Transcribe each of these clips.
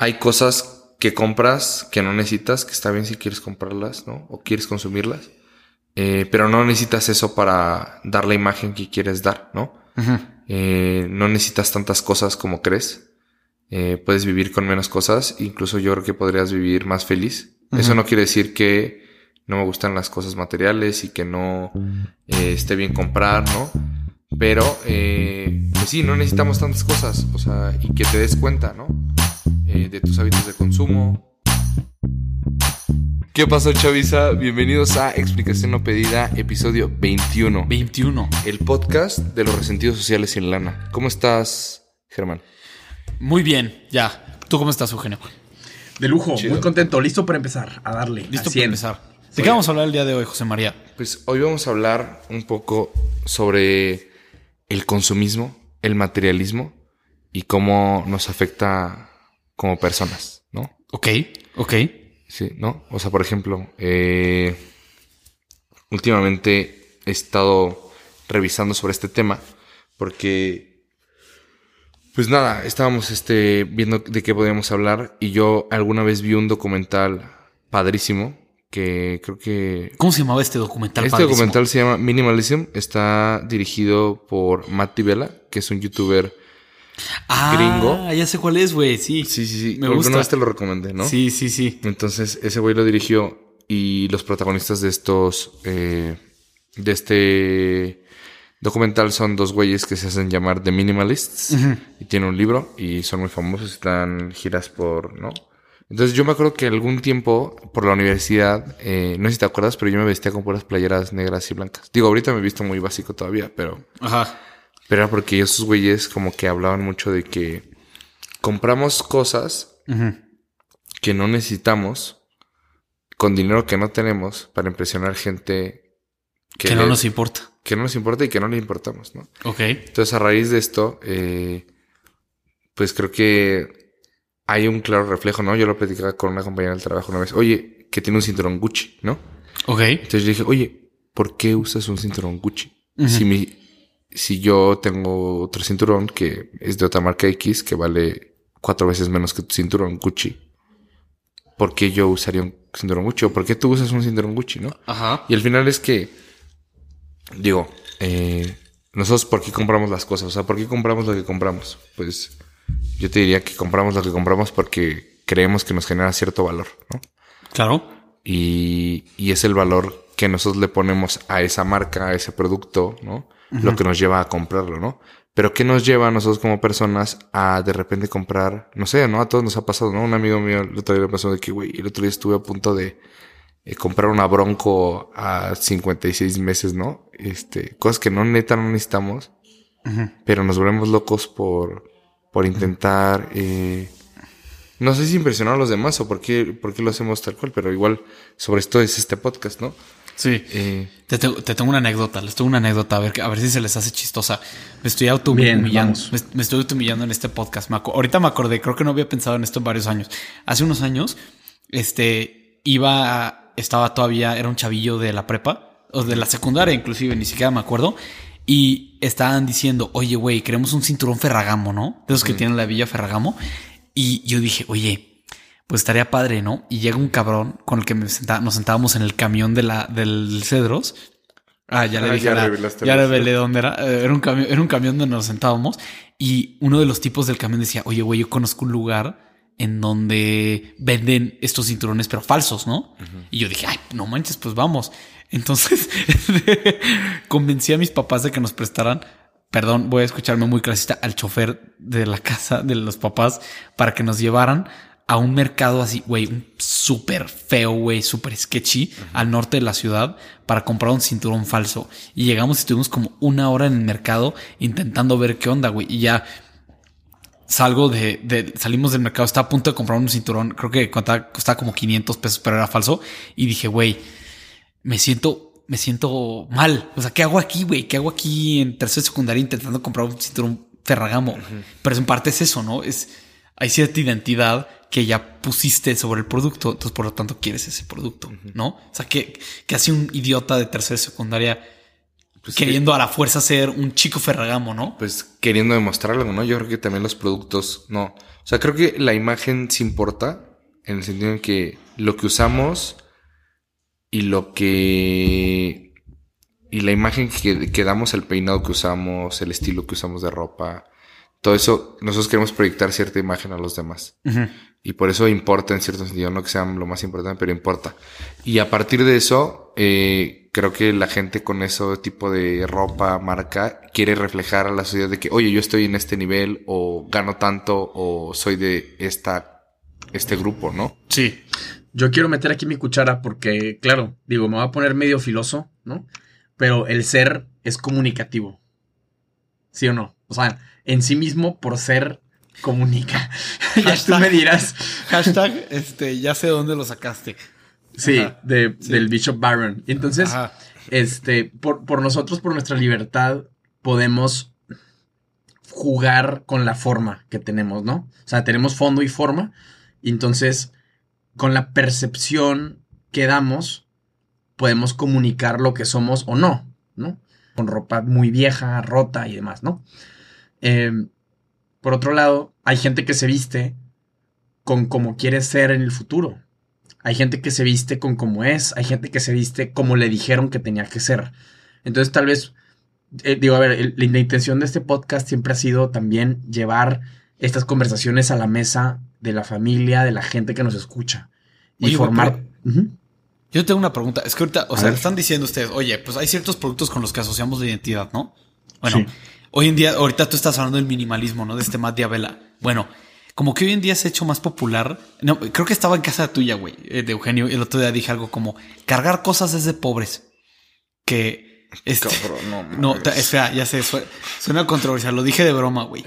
hay cosas que compras que no necesitas, que está bien si quieres comprarlas, ¿no? O quieres consumirlas. Eh, pero no necesitas eso para dar la imagen que quieres dar, ¿no? Eh, no necesitas tantas cosas como crees. Eh, puedes vivir con menos cosas. Incluso yo creo que podrías vivir más feliz. Eso no quiere decir que no me gustan las cosas materiales y que no esté bien comprar, ¿no? Pero, pues sí, no necesitamos tantas cosas. O sea, y que te des cuenta, ¿no? De tus hábitos de consumo, ¿Qué pasó, Chavisa? Bienvenidos a Explicación No Pedida, episodio 21. 21. El podcast de los resentidos sociales sin lana. ¿Cómo estás, Germán? Muy bien, ya. ¿Tú cómo estás, Eugenio? De lujo, muy contento, listo para empezar, a darle. Listo para empezar. ¿De qué vamos a hablar el día de hoy, José María? Pues hoy vamos a hablar un poco sobre el consumismo, el materialismo y cómo nos afecta como personas, ¿no? Ok, ok. Sí, ¿no? O sea, por ejemplo, eh, últimamente he estado revisando sobre este tema porque, pues nada, estábamos este, viendo de qué podíamos hablar y yo alguna vez vi un documental padrísimo que creo que... ¿Cómo se llamaba este documental? Este documental se llama Minimalism, está dirigido por Matt Vela, que es un youtuber ah, gringo. ya sé cuál es, güey. Sí. Sí, sí, sí. Me gusta. vez te lo recomendé, ¿no? Sí, sí, sí. Entonces, ese güey lo dirigió y los protagonistas de estos. Eh, de este documental son dos güeyes que se hacen llamar The Minimalists y tienen un libro y son muy famosos. Están giras por, ¿no? Entonces yo me acuerdo que algún tiempo por la universidad, eh, no sé si te acuerdas, pero yo me vestía con puras playeras negras y blancas. Digo, ahorita me he visto muy básico todavía, pero... Ajá. Pero era porque esos güeyes como que hablaban mucho de que compramos cosas que no necesitamos con dinero que no tenemos para impresionar gente que, no nos importa. Que no nos importa y que no le importamos, ¿no? Ok. Entonces, a raíz de esto, eh, pues creo que hay un claro reflejo, ¿no? Yo lo platicaba con una compañera del trabajo una vez. Oye, que tiene un cinturón Gucci, ¿no? Ok. Entonces yo dije, oye, ¿por qué usas un cinturón Gucci? Si mi si yo tengo otro cinturón que es de otra marca X que vale cuatro veces menos que tu cinturón Gucci, ¿por qué yo usaría un cinturón Gucci? ¿O por qué tú usas un cinturón Gucci, no? Ajá. Y al final es que, digo, eh, nosotros, ¿por qué compramos las cosas? O sea, ¿por qué compramos lo que compramos? Pues yo te diría que compramos lo que compramos porque creemos que nos genera cierto valor, ¿no? Claro. Y, y es el valor que nosotros le ponemos a esa marca, a ese producto, ¿no? Lo que nos lleva a comprarlo, ¿no? Pero ¿qué nos lleva a nosotros como personas a de repente comprar? No sé, ¿no? A todos nos ha pasado, ¿no? Un amigo mío el otro día me pasó de que, güey, el otro día estuve a punto de eh, comprar una Bronco a 56 meses, ¿no? Este, cosas que no neta no necesitamos, pero nos volvemos locos por, por intentar, eh, no sé si impresionar a los demás o por qué, por qué lo hacemos tal cual, pero igual sobre esto es este podcast, ¿no? Sí. Eh, te, tengo una anécdota, les tengo una anécdota, a ver, a ver si se les hace chistosa. Me estoy auto-humillando. Me, estoy auto-humillando en este podcast. ahorita me acordé, creo que no había pensado en esto en varios años. Hace unos años, este, iba, estaba todavía, era un chavillo de la prepa, o de la secundaria inclusive, ni siquiera me acuerdo. Y estaban diciendo, oye, güey, queremos un cinturón Ferragamo, ¿no? De esos que tienen la villa Ferragamo. Y yo dije, oye, pues estaría padre, ¿no? Y llega un cabrón con el que nos sentábamos en el camión de la, del Cedros. Ah, ya le ah, dije, ya, revelé dónde era. Eh, era un, camión, era un camión donde nos sentábamos y uno de los tipos del camión decía, oye, güey, yo conozco un lugar en donde venden estos cinturones, pero falsos, ¿no? Y yo dije, ay, no manches, pues vamos. Entonces convencí a mis papás de que nos prestaran, perdón, voy a escucharme muy clasista, al chofer de la casa de los papás para que nos llevaran a un mercado así, güey, súper feo, güey, súper sketchy, al norte de la ciudad para comprar un cinturón falso. Y llegamos y estuvimos como una hora en el mercado intentando ver qué onda, güey. Y ya salgo de, salimos del mercado, estaba a punto de comprar un cinturón, creo que costaba, costaba como 500 pesos, pero era falso. Y dije, güey, me siento, me siento mal. O sea, ¿qué hago aquí, güey? ¿Qué hago aquí en tercera secundaria intentando comprar un cinturón Ferragamo? Pero en parte es eso, ¿no? Es, hay cierta identidad que ya pusiste sobre el producto, entonces por lo tanto quieres ese producto, ¿no? O sea, que, que hace un idiota de tercera secundaria pues queriendo a la fuerza ser un chico ferragamo, ¿no? Pues queriendo demostrarlo, ¿no? Yo creo que también los productos, no. O sea, creo que la imagen sí importa en el sentido en que lo que usamos y lo que... Y la imagen que, que damos, el peinado que usamos, el estilo que usamos de ropa, todo eso, nosotros queremos proyectar cierta imagen a los demás. Y por eso importa en cierto sentido, no que sea lo más importante, pero importa. Y a partir de eso, eh, creo que la gente con ese tipo de ropa, marca, quiere reflejar a la sociedad de que, oye, yo estoy en este nivel, o gano tanto, o soy de esta, este grupo, ¿no? Sí. Yo quiero meter aquí mi cuchara porque, claro, digo, me voy a poner medio filoso, ¿no? Pero el ser es comunicativo. ¿Sí o no? O sea, en sí mismo por ser comunica. ya tú me dirás. Hashtag, este, ya sé dónde lo sacaste. Sí, de, del Bishop Baron. Y entonces, este, por, por nosotros, por nuestra libertad, podemos jugar con la forma que tenemos, ¿no? O sea, tenemos fondo y forma. Y entonces, con la percepción que damos, podemos comunicar lo que somos o no, ¿no? Con ropa muy vieja, rota y demás, ¿no? Em, por otro lado, hay gente que se viste con como quiere ser en el futuro. Hay gente que se viste con como es, hay gente que se viste como le dijeron que tenía que ser. Entonces tal vez, eh, digo, a ver, la intención de este podcast siempre ha sido también llevar estas conversaciones a la mesa de la familia, de la gente que nos escucha. Y formar... Yo tengo una pregunta. Es que ahorita, o sea, están diciendo ustedes, oye, pues hay ciertos productos con los que asociamos la identidad, ¿no? Bueno, Hoy en día, ahorita tú estás hablando del minimalismo, ¿no? De este Matt Diabela. Bueno, como que hoy en día se ha hecho más popular. No, creo que estaba en casa tuya, güey, eh, de Eugenio. El otro día dije algo como cargar cosas es de pobres. Que. Este, Cabrón, no, no espera, ya sé, suena controversial. Lo dije de broma, güey.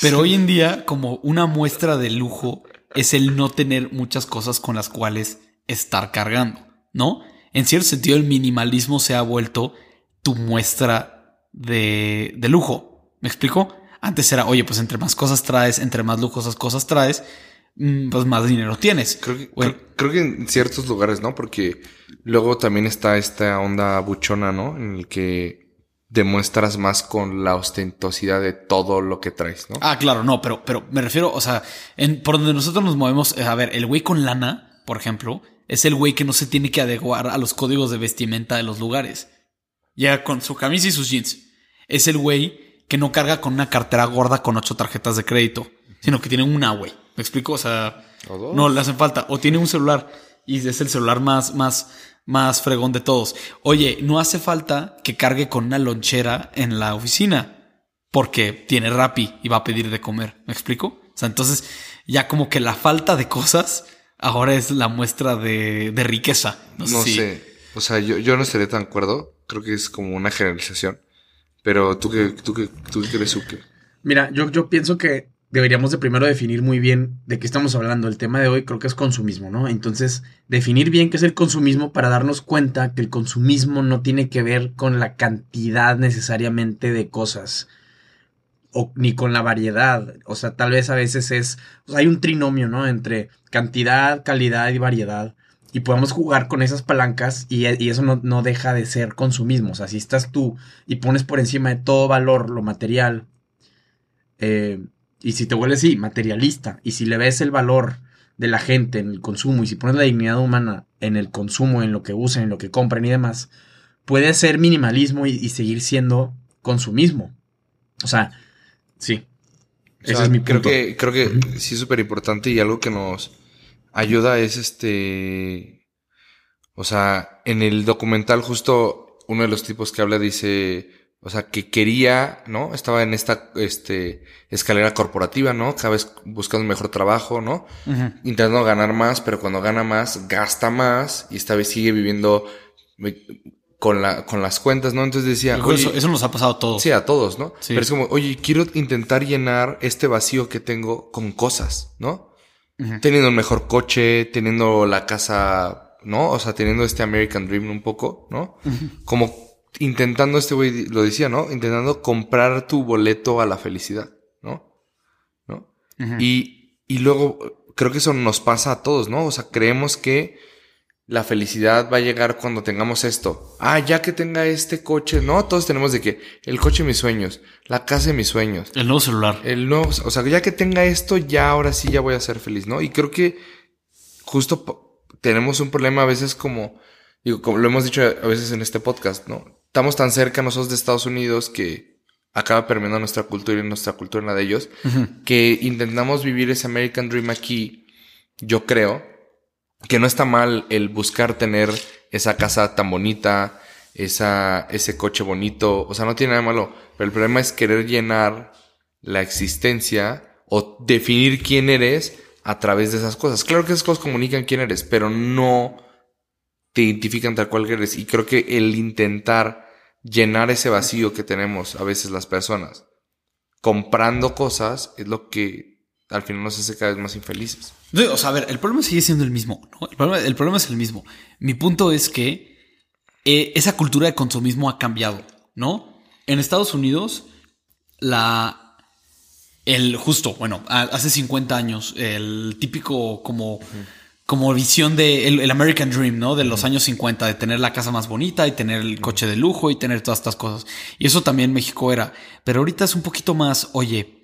Pero hoy en día, como una muestra de lujo es el no tener muchas cosas con las cuales estar cargando, ¿no? En cierto sentido, el minimalismo se ha vuelto tu muestra de, de lujo. ¿Me explico? Antes era, oye, pues entre más cosas traes, entre más lujosas cosas traes, mm, pues más dinero tienes. Creo que, creo, que en ciertos lugares, ¿no? Porque luego también está esta onda buchona, ¿no? En el que demuestras más con la ostentosidad de todo lo que traes, ¿no? Ah, claro, no, pero, pero me refiero, o sea, en, por donde nosotros nos movemos, eh, a ver, el güey con lana, por ejemplo, es el güey que no se tiene que adecuar a los códigos de vestimenta de los lugares. Llega con su camisa y sus jeans. Es el güey que no carga con una cartera gorda con ocho tarjetas de crédito, sino que tiene una, güey. ¿Me explico? O sea, no le hacen falta. O tiene un celular y es el celular más, más, más fregón de todos. Oye, no hace falta que cargue con una lonchera en la oficina porque tiene Rappi y va a pedir de comer. ¿Me explico? O sea, entonces ya como que la falta de cosas ahora es la muestra de, riqueza. No, sé. O sea, yo, yo no estaría tan de acuerdo creo que es como una generalización. Pero tú qué, tú qué, tú qué crees? Mira, yo, yo pienso que deberíamos de primero definir muy bien de qué estamos hablando. El tema de hoy creo que es consumismo, ¿no? Entonces, definir bien qué es el consumismo para darnos cuenta que el consumismo no tiene que ver con la cantidad necesariamente de cosas. O, ni con la variedad. O sea, tal vez a veces es. hay un trinomio, ¿no? Entre cantidad, calidad y variedad y podemos jugar con esas palancas y, eso no, deja de ser consumismo. O sea, si estás tú y pones por encima de todo valor lo material, eh, y si te vuelves, sí, materialista, y si le ves el valor de la gente en el consumo, y si pones la dignidad humana en el consumo, en lo que usan, en lo que compran y demás, puede ser minimalismo y, seguir siendo consumismo. O sea, sí. Ese es mi punto. Creo que, creo que sí es súper importante y algo que nos ayuda es este, o sea, en el documental justo uno de los tipos que habla dice, o sea, que quería, ¿no? Estaba en esta, este, escalera corporativa, ¿no? Cada vez buscando mejor trabajo, ¿no? Intentando ganar más, pero cuando gana más, gasta más y esta vez sigue viviendo eh, con la, con las cuentas, ¿no? Entonces decía, eso, eso, nos ha pasado a todos. Sí, a todos, ¿no? Pero es como, oye, quiero intentar llenar este vacío que tengo con cosas, ¿no? Teniendo el mejor coche, teniendo la casa, ¿no? O sea, teniendo este American Dream un poco, ¿no? Como intentando, este güey lo decía, ¿no? Intentando comprar tu boleto a la felicidad, ¿no? ¿No? y, y luego creo que eso nos pasa a todos, ¿no? O sea, creemos que la felicidad va a llegar cuando tengamos esto. Ah, ya que tenga este coche. No, todos tenemos de que el coche de mis sueños, la casa de mis sueños. El nuevo celular. El nuevo, o sea, ya que tenga esto, ya ahora sí ya voy a ser feliz, ¿no? Y creo que justo tenemos un problema a veces como, digo, como lo hemos dicho a veces en este podcast, ¿no? Estamos tan cerca nosotros de Estados Unidos que acaba permeando nuestra cultura y nuestra cultura en la de ellos, que intentamos vivir ese American Dream aquí, yo creo, que no está mal el buscar tener esa casa tan bonita, esa, ese coche bonito, o sea, no tiene nada malo, pero el problema es querer llenar la existencia o definir quién eres a través de esas cosas. Claro que esas cosas comunican quién eres, pero no te identifican tal cual que eres. Y creo que el intentar llenar ese vacío que tenemos a veces las personas comprando cosas es lo que al final nos hace cada vez más infelices. O sea, a ver, el problema sigue siendo el mismo. ¿no? El, problema, es el mismo. Mi punto es que eh, esa cultura de consumismo ha cambiado, ¿no? En Estados Unidos, la. El justo, bueno, hace 50 años, el típico como. Como visión de el, American Dream, ¿no? De los años 50, de tener la casa más bonita y tener el coche de lujo y tener todas estas cosas. Y eso también México era. Pero ahorita es un poquito más, oye,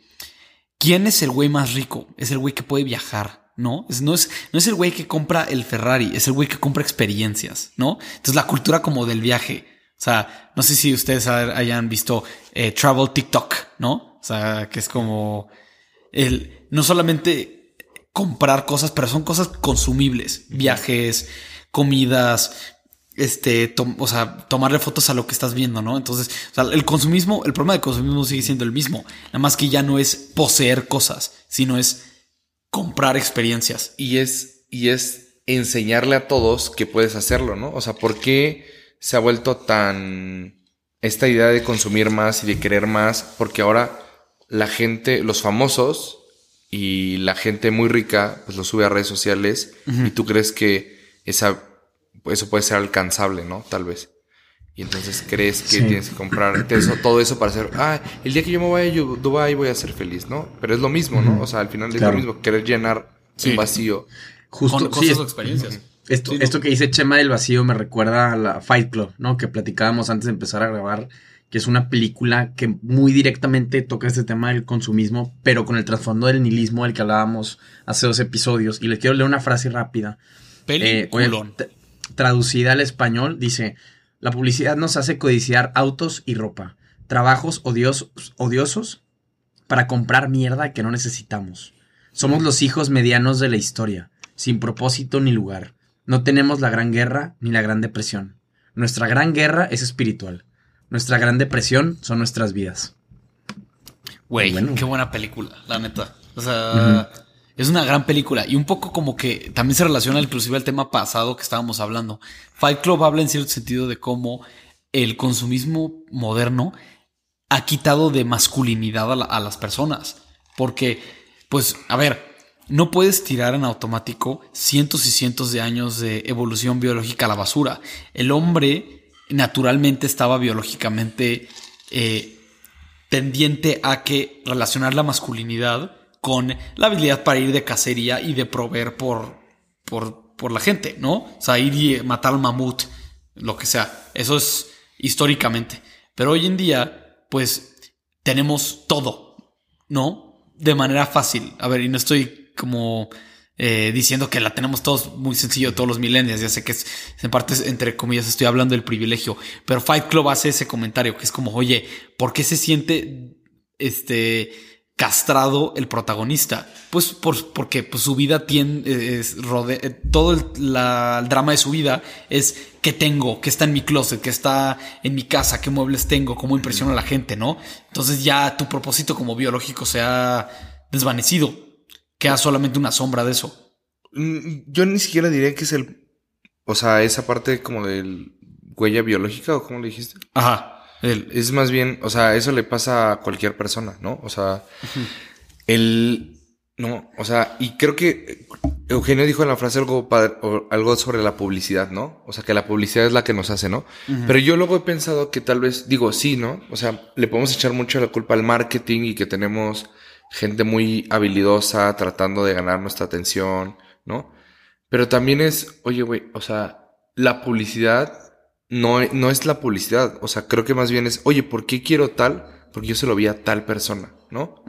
¿quién es el güey más rico? Es el güey que puede viajar ¿no? Es, no, es, no es el güey que compra el Ferrari, es el güey que compra experiencias, ¿no? Entonces la cultura como del viaje. O sea, no sé si ustedes hayan visto eh, Travel TikTok, ¿no? O sea, que es como el no solamente comprar cosas, pero son cosas consumibles, viajes, comidas, este, o sea, tomarle fotos a lo que estás viendo, ¿no? Entonces, o sea, el consumismo, el problema del consumismo sigue siendo el mismo, nada más que ya no es poseer cosas, sino es comprar experiencias. Y es, y es enseñarle a todos que puedes hacerlo, ¿no? O sea, ¿por qué se ha vuelto tan esta idea de consumir más y de querer más? Porque ahora la gente, los famosos y la gente muy rica, pues lo sube a redes sociales y tú crees que esa, eso puede ser alcanzable, ¿no? Tal vez. Y entonces crees que tienes que comprar todo eso para hacer, ah, el día que yo me vaya a Dubai voy a ser feliz, ¿no? Pero es lo mismo, ¿no? O sea, al final es lo mismo, querer llenar un vacío. Justo, con experiencias. Esto, esto que dice Chema del vacío me recuerda a la Fight Club, ¿no? Que platicábamos antes de empezar a grabar, que es una película que muy directamente toca este tema del consumismo, pero con el trasfondo del nihilismo del que hablábamos hace dos episodios. Y les quiero leer una frase rápida. Peliculón. Eh, traducida al español, dice... La publicidad nos hace codiciar autos y ropa, trabajos odiosos para comprar mierda que no necesitamos. Somos los hijos medianos de la historia, sin propósito ni lugar. No tenemos la gran guerra ni la gran depresión. Nuestra gran guerra es espiritual. Nuestra gran depresión son nuestras vidas. Güey, qué buena película, la neta. O sea, es una gran película y un poco como que también se relaciona inclusive al tema pasado que estábamos hablando. Fight Club habla en cierto sentido de cómo el consumismo moderno ha quitado de masculinidad a, las personas. Porque, pues, a ver, no puedes tirar en automático cientos y cientos de años de evolución biológica a la basura. El hombre naturalmente estaba biológicamente eh, tendiente a que relacionar la masculinidad con la habilidad para ir de cacería y de proveer por, por, por la gente, ¿no? O sea, ir y matar al mamut, lo que sea. Eso es históricamente. Pero hoy en día, pues, tenemos todo, ¿no? De manera fácil. A ver, y no estoy como eh, diciendo que la tenemos todos muy sencillo, todos los millennials. Ya sé que es, en parte, entre comillas, estoy hablando del privilegio. Pero Fight Club hace ese comentario que es como, oye, ¿por qué se siente este castrado el protagonista. Pues por, porque pues, su vida tiene, es, eh, todo el, drama de su vida es qué tengo, qué está en mi closet, qué está en mi casa, qué muebles tengo, cómo impresiono a la gente, ¿no? Entonces ya tu propósito como biológico se ha desvanecido. Queda solamente una sombra de eso. Mm, yo ni siquiera diría que es el, o sea, esa parte como del huella biológica o cómo le dijiste. Ajá. Es más bien, o sea, eso le pasa a cualquier persona, ¿no? O sea, el... No, o sea, y creo que Eugenio dijo en la frase algo, algo sobre la publicidad, ¿no? O sea, que la publicidad es la que nos hace, ¿no? Pero yo luego he pensado que tal vez, digo, sí, ¿no? O sea, le podemos echar mucho la culpa al marketing y que tenemos gente muy habilidosa tratando de ganar nuestra atención, ¿no? Pero también es, oye, güey, o sea, la publicidad no, no es la publicidad. O sea, creo que más bien es, oye, ¿por qué quiero tal? Porque yo se lo vi a tal persona, ¿no?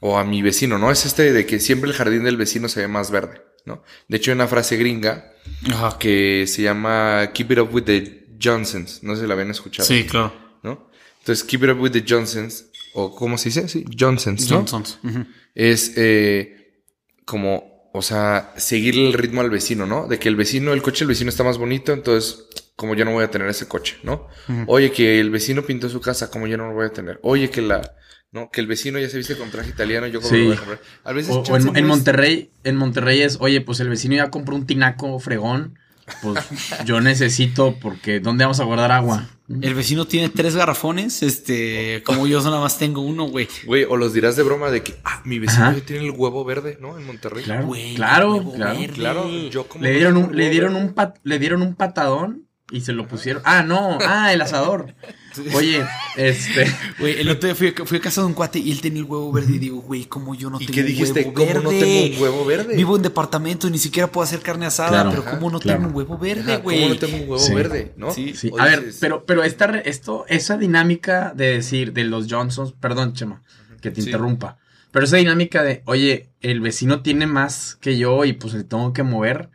O a mi vecino, ¿no? Es este de que siempre el jardín del vecino se ve más verde, ¿no? De hecho, hay una frase gringa que se llama Keep it up with the Johnsons. No sé si la habían escuchado. Sí, claro. ¿No? Entonces, Keep it up with the Johnsons, o ¿cómo se dice? Sí, Johnsons, ¿no? Johnsons. Es eh, como, o sea, seguir el ritmo al vecino, ¿no? De que el vecino, el coche del vecino está más bonito, entonces como yo no voy a tener ese coche, ¿no? Oye, que el vecino pintó su casa, como yo no lo voy a tener. Oye, que la, ¿no? Que el vecino ya se viste con traje italiano, yo como lo voy a comprar. A veces o, en, Monterrey, en Monterrey es, oye, pues el vecino ya compró un tinaco fregón, pues yo necesito, porque ¿dónde vamos a guardar agua? El vecino tiene tres garrafones, este, como yo nada más tengo uno, güey. Güey, o los dirás de broma de que, ah, mi vecino ya tiene el huevo verde, ¿no? En Monterrey. Claro, claro, claro. claro. Yo como le dieron un, le dieron un le dieron un patadón y se lo pusieron. Ah, no. Ah, el asador. Oye, este. Güey, el otro día fui, fui, a casa de un cuate y él tenía el huevo verde. Y digo, güey, ¿cómo yo no tengo qué dijiste? huevo ¿Cómo no tengo un huevo verde? Vivo en departamento y ni siquiera puedo hacer carne asada. pero ¿cómo no tengo un huevo verde, güey? ¿Cómo no tengo un huevo verde? ¿No? Sí, sí. a ver, pero, pero esta, esto, esa dinámica de decir de los Johnsons, perdón, Chema, que te interrumpa. Pero esa dinámica de, oye, el vecino tiene más que yo y pues le tengo que mover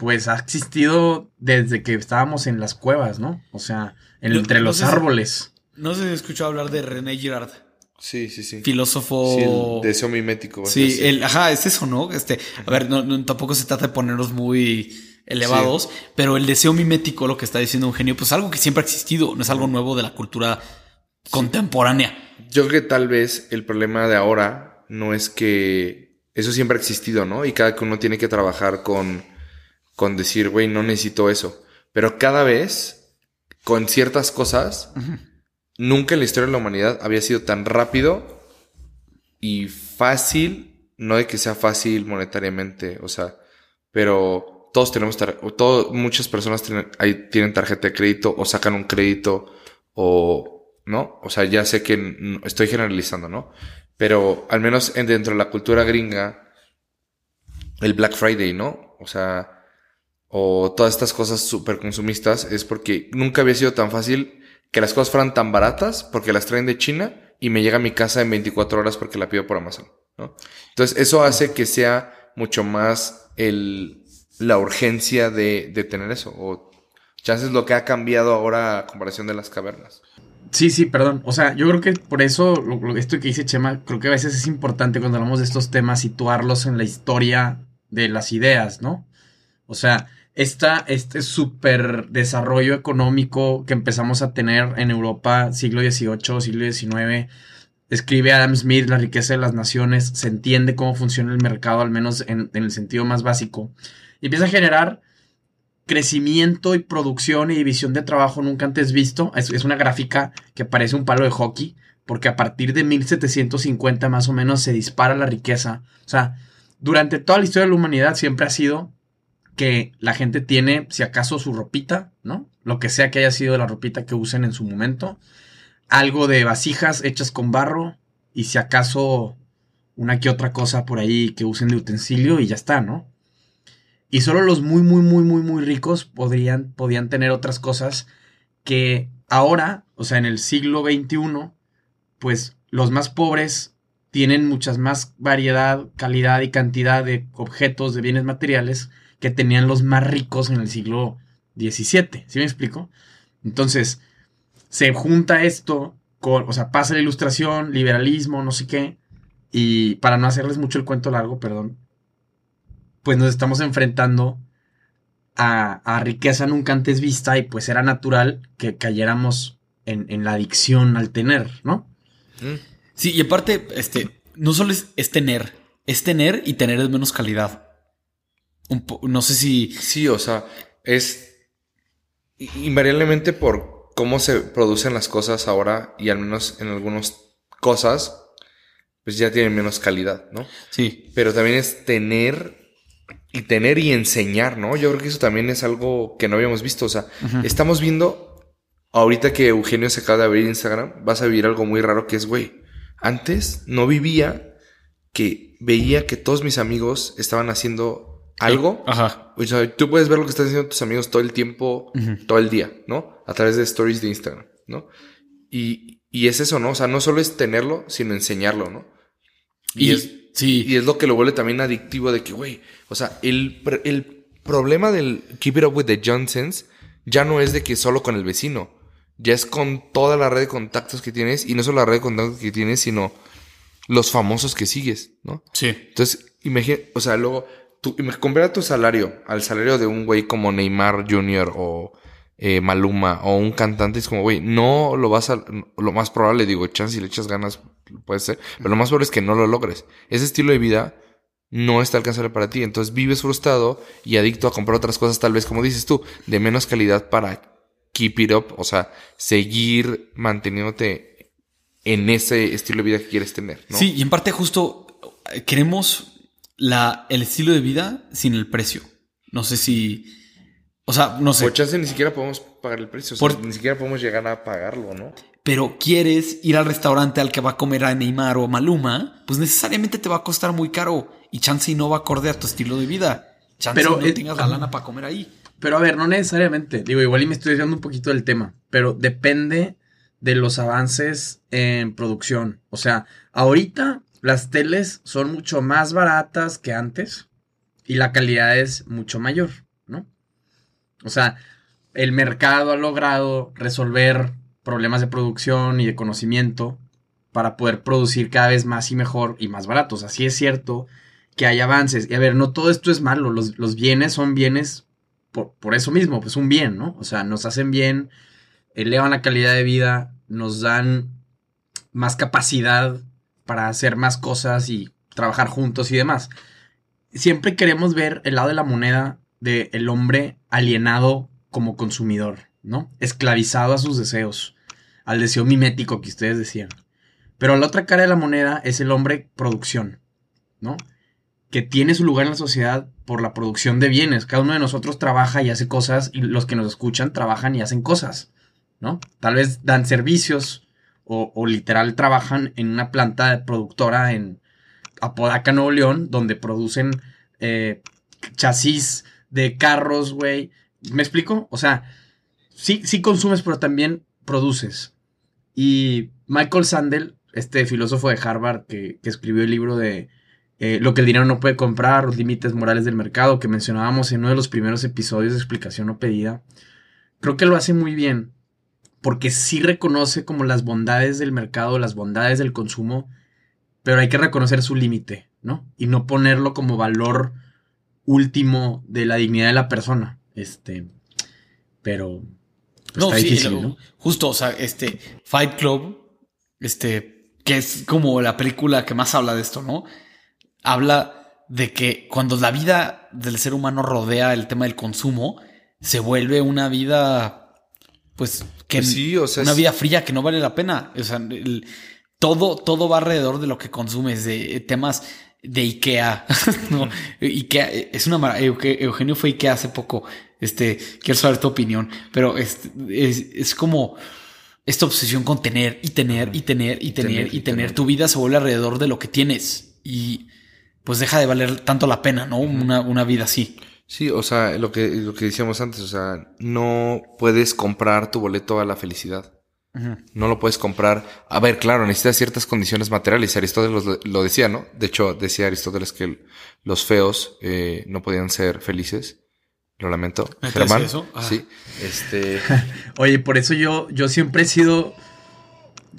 pues ha existido desde que estábamos en las cuevas, ¿no? O sea, entre los árboles. no sé si he escuchado hablar de René Girard. Sí, sí, sí. Filósofo. Sí, el deseo mimético. Sí, el, ajá, es eso, ¿no? Este, a ver, no, tampoco se trata de ponernos muy elevados, pero el deseo mimético, lo que está diciendo un genio, pues algo que siempre ha existido, no es algo nuevo de la cultura contemporánea. Yo creo que tal vez el problema de ahora no es que eso siempre ha existido, ¿no? Y cada que uno tiene que trabajar con con decir, güey, no necesito eso. Pero cada vez, con ciertas cosas, nunca en la historia de la humanidad había sido tan rápido y fácil, no de que sea fácil monetariamente, o sea, pero todos tenemos, todo, muchas personas tienen, ahí tienen tarjeta de crédito o sacan un crédito o, ¿no? O sea, ya sé que estoy generalizando, ¿no? Pero al menos dentro de la cultura gringa, el Black Friday, ¿no? O sea, o todas estas cosas súper consumistas es porque nunca había sido tan fácil que las cosas fueran tan baratas porque las traen de China y me llega a mi casa en 24 horas porque la pido por Amazon, ¿no? Entonces eso hace que sea mucho más el, la urgencia de, de tener eso o chances lo que ha cambiado ahora a comparación de las cavernas. Sí, sí, perdón. O sea, yo creo que por eso lo, esto que dice Chema, creo que a veces es importante cuando hablamos de estos temas situarlos en la historia de las ideas, ¿no? O sea, esta, este súper desarrollo económico que empezamos a tener en Europa, siglo XVIII, siglo XIX, escribe Adam Smith La riqueza de las naciones, se entiende cómo funciona el mercado, al menos en, el sentido más básico, y empieza a generar crecimiento y producción y división de trabajo nunca antes visto. Es, es, una gráfica que parece un palo de hockey, porque a partir de 1750 más o menos se dispara la riqueza. O sea, durante toda la historia de la humanidad siempre ha sido que la gente tiene, si acaso, su ropita, ¿no? Lo que sea que haya sido la ropita que usen en su momento. Algo de vasijas hechas con barro. Y si acaso una que otra cosa por ahí que usen de utensilio y ya está, ¿no? Y solo los muy, muy, muy, muy, muy ricos podrían, podían tener otras cosas que ahora, o sea, en el siglo XXI, pues los más pobres tienen muchas más variedad, calidad y cantidad de objetos, de bienes materiales que tenían los más ricos en el siglo XVII. ¿Sí me explico? Entonces, se junta esto con, o sea, pasa la ilustración, liberalismo, no sé qué, y para no hacerles mucho el cuento largo, perdón, pues nos estamos enfrentando a, riqueza nunca antes vista y pues era natural que cayéramos en, la adicción al tener, ¿no? Sí, y aparte, este, no solo es, es tener, es tener y tener de menos calidad no sé si... Sí, o sea, es invariablemente por cómo se producen las cosas ahora y al menos en algunas cosas, pues ya tienen menos calidad, ¿no? Sí. Pero también es tener y tener y enseñar, ¿no? Yo creo que eso también es algo que no habíamos visto. O sea, estamos viendo, ahorita que Eugenio se acaba de abrir Instagram, vas a vivir algo muy raro que es, güey, antes no vivía que veía que todos mis amigos estaban haciendo algo, Ajá. O sea, tú puedes ver lo que están haciendo tus amigos todo el tiempo, todo el día, ¿no? A través de stories de Instagram, ¿no? Y, y es eso, ¿no? O sea, no solo es tenerlo, sino enseñarlo, ¿no? Y, es, sí. y es lo que lo vuelve también adictivo de que, güey, o sea, el, el problema del Keep It Up with the Johnsons ya no es de que solo con el vecino, ya es con toda la red de contactos que tienes y no solo la red de contactos que tienes, sino los famosos que sigues, ¿no? Sí. Entonces, imagina, o sea, luego, tú, compara tu salario al salario de un güey como Neymar Jr. o eh, Maluma o un cantante, es como, güey, no lo vas a, lo más probable, digo, chance si le echas ganas, puede ser, pero lo más probable es que no lo logres. Ese estilo de vida no está alcanzable para ti, entonces vives frustrado y adicto a comprar otras cosas, tal vez, como dices tú, de menos calidad para keep it up, o sea, seguir manteniéndote en ese estilo de vida que quieres tener. ¿no? Sí, y en parte justo eh, queremos la, el estilo de vida sin el precio. No sé si... O sea, no sé. Por chance ni siquiera podemos pagar el precio. O sea, ni siquiera podemos llegar a pagarlo, ¿no? Pero quieres ir al restaurante al que va a comer a Neymar o Maluma, pues necesariamente te va a costar muy caro. Y chance no va acorde a tu estilo de vida. Chance pero, no eh, tengas la lana para comer ahí. Pero a ver, no necesariamente. Digo, igual y me estoy diciendo un poquito del tema. Pero depende de los avances en producción. O sea, ahorita las teles son mucho más baratas que antes y la calidad es mucho mayor, ¿no? O sea, el mercado ha logrado resolver problemas de producción y de conocimiento para poder producir cada vez más y mejor y más baratos. Así es cierto que hay avances. Y a ver, no todo esto es malo. Los, los bienes son bienes por, por, eso mismo, pues un bien, ¿no? O sea, nos hacen bien, elevan la calidad de vida, nos dan más capacidad para hacer más cosas y trabajar juntos y demás. Siempre queremos ver el lado de la moneda del hombre alienado como consumidor, ¿no? Esclavizado a sus deseos, al deseo mimético que ustedes decían. Pero la otra cara de la moneda es el hombre producción, ¿no? Que tiene su lugar en la sociedad por la producción de bienes. Cada uno de nosotros trabaja y hace cosas y los que nos escuchan trabajan y hacen cosas. ¿no? Tal vez dan servicios o, literal trabajan en una planta productora en Apodaca, Nuevo León, donde producen eh, chasis de carros, güey. ¿Me explico? O sea, sí, sí consumes, pero también produces. Y Michael Sandel, este filósofo de Harvard que, escribió el libro de eh, Lo que el dinero no puede comprar, los límites morales del mercado, que mencionábamos en uno de los primeros episodios de explicación no pedida, creo que lo hace muy bien porque sí reconoce como las bondades del mercado, las bondades del consumo, pero hay que reconocer su límite, ¿no? Y no ponerlo como valor último de la dignidad de la persona. Este, pero pues, no, está difícil, ¿no? Justo, o sea, este Fight Club, este, que es como la película que más habla de esto, ¿no? Habla de que cuando la vida del ser humano rodea el tema del consumo, se vuelve una vida, pues, que pues sí, o sea, una vida fría que no vale la pena. O sea, todo, todo va alrededor de lo que consumes, de temas de Ikea. no, Ikea es una maravilla. Eugenio fue Ikea hace poco. Este, quiero saber tu opinión, pero es, es, como esta obsesión con tener y tener y tener y tener, y tener. Tu vida se vuelve alrededor de lo que tienes y pues deja de valer tanto la pena, ¿no? Una, una vida así. Sí, o sea, lo que, lo que decíamos antes, o sea, no puedes comprar tu boleto a la felicidad. No lo puedes comprar. A ver, claro, necesitas ciertas condiciones materiales. Aristóteles lo, decía, ¿no? De hecho, decía Aristóteles que los feos eh, no podían ser felices. Lo lamento. Germán. Eso? Ah. Sí. Este. Oye, por eso yo, yo siempre he sido